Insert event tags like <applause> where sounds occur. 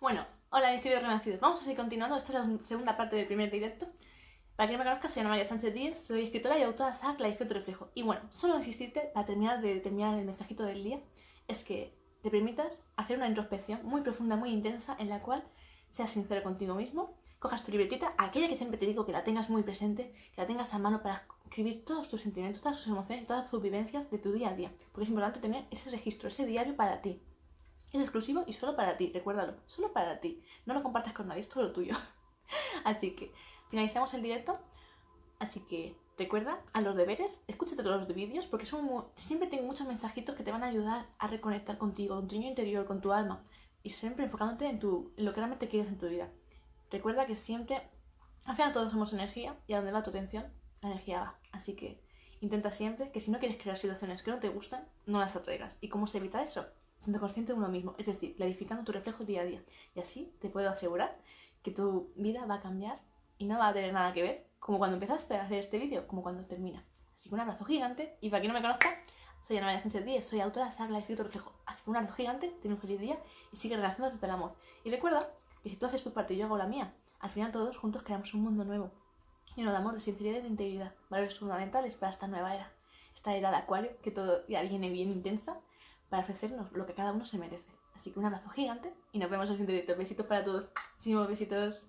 Hola mis queridos renacidos, vamos a seguir continuando, esta es la segunda parte del primer directo. Para quien me conozca, soy Ana María Sánchez Díez, soy escritora y autora de La Efecto Reflejo. Y bueno, solo insistirte, para terminar de terminar el mensajito del día, es que te permitas hacer una introspección muy profunda, muy intensa, en la cual seas sincero contigo mismo, cojas tu libretita, aquella que siempre te digo que la tengas muy presente, que la tengas a mano para escribir todos tus sentimientos, todas tus emociones todas tus vivencias de tu día a día. Porque es importante tener ese registro, ese diario para ti. Es exclusivo y solo para ti, recuérdalo, solo para ti. No lo compartas con nadie, es todo tuyo. <laughs> Así que finalizamos el directo. Así que recuerda a los deberes, escúchate todos los vídeos porque siempre tengo muchos mensajitos que te van a ayudar a reconectar contigo, con tu niño interior, con tu alma y siempre enfocándote en, tu, en lo que realmente quieres en tu vida. Recuerda que siempre, al final todos somos energía y a donde va tu atención, la energía va. Así que intenta siempre que si no quieres crear situaciones que no te gustan, no las atraigas. ¿Y cómo se evita eso? siendo consciente de uno mismo, es decir, clarificando tu reflejo día a día. Y así te puedo asegurar que tu vida va a cambiar y no va a tener nada que ver como cuando empezaste a hacer este vídeo, como cuando termina. Así que un abrazo gigante y para quien no me conozca, soy Ana María Sánchez Díez, soy autora de Saga Escrito Reflejo. Así que un abrazo gigante, ten un feliz día y sigue relacionándote desde el amor. Y recuerda que si tú haces tu parte y yo hago la mía, al final todos juntos creamos un mundo nuevo, lleno de amor, de sinceridad y de integridad, valores fundamentales para esta nueva era. Esta era de acuario, que todo ya viene bien intensa, para ofrecernos lo que cada uno se merece. Así que un abrazo gigante y nos vemos en el siguiente directo. Besitos para todos. Muchísimos besitos.